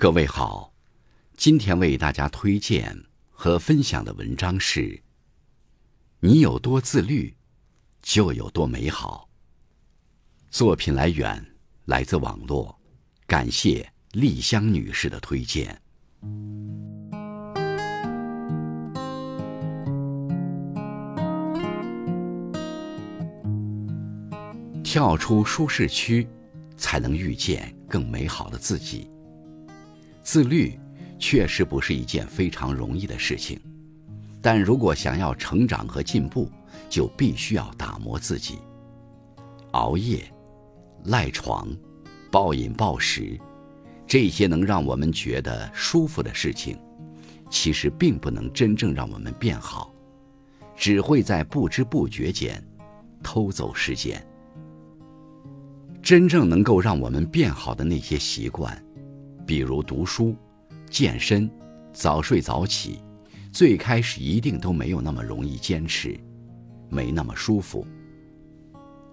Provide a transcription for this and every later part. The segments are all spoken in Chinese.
各位好，今天为大家推荐和分享的文章是：你有多自律，就有多美好。作品来源来自网络，感谢丽香女士的推荐。跳出舒适区，才能遇见更美好的自己。自律确实不是一件非常容易的事情，但如果想要成长和进步，就必须要打磨自己。熬夜、赖床、暴饮暴食，这些能让我们觉得舒服的事情，其实并不能真正让我们变好，只会在不知不觉间偷走时间。真正能够让我们变好的那些习惯，比如读书、健身、早睡早起，最开始一定都没有那么容易坚持，没那么舒服。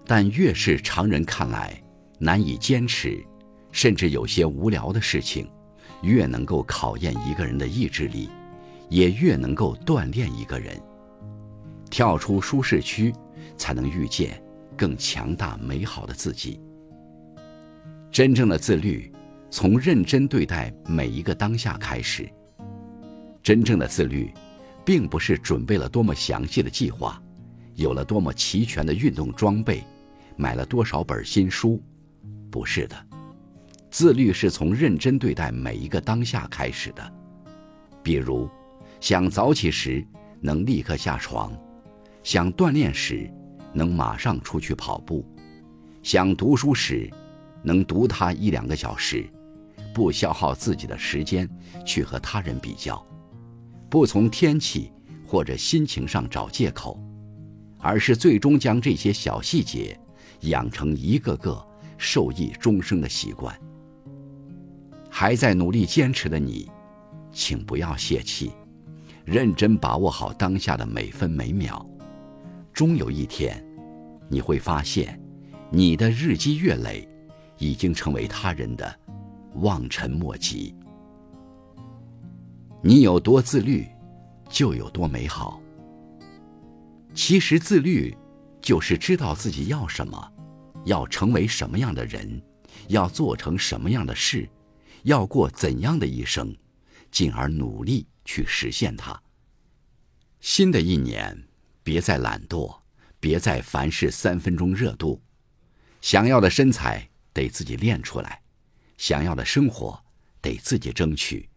但越是常人看来难以坚持，甚至有些无聊的事情，越能够考验一个人的意志力，也越能够锻炼一个人。跳出舒适区，才能遇见更强大美好的自己。真正的自律，从认真对待每一个当下开始。真正的自律，并不是准备了多么详细的计划，有了多么齐全的运动装备，买了多少本新书，不是的。自律是从认真对待每一个当下开始的。比如，想早起时能立刻下床，想锻炼时能马上出去跑步，想读书时。能读它一两个小时，不消耗自己的时间去和他人比较，不从天气或者心情上找借口，而是最终将这些小细节养成一个个受益终生的习惯。还在努力坚持的你，请不要泄气，认真把握好当下的每分每秒，终有一天，你会发现，你的日积月累。已经成为他人的望尘莫及。你有多自律，就有多美好。其实自律就是知道自己要什么，要成为什么样的人，要做成什么样的事，要过怎样的一生，进而努力去实现它。新的一年，别再懒惰，别再凡事三分钟热度，想要的身材。得自己练出来，想要的生活得自己争取，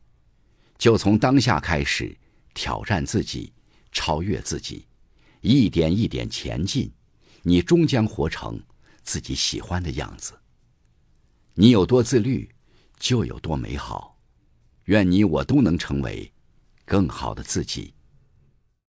就从当下开始挑战自己，超越自己，一点一点前进，你终将活成自己喜欢的样子。你有多自律，就有多美好。愿你我都能成为更好的自己。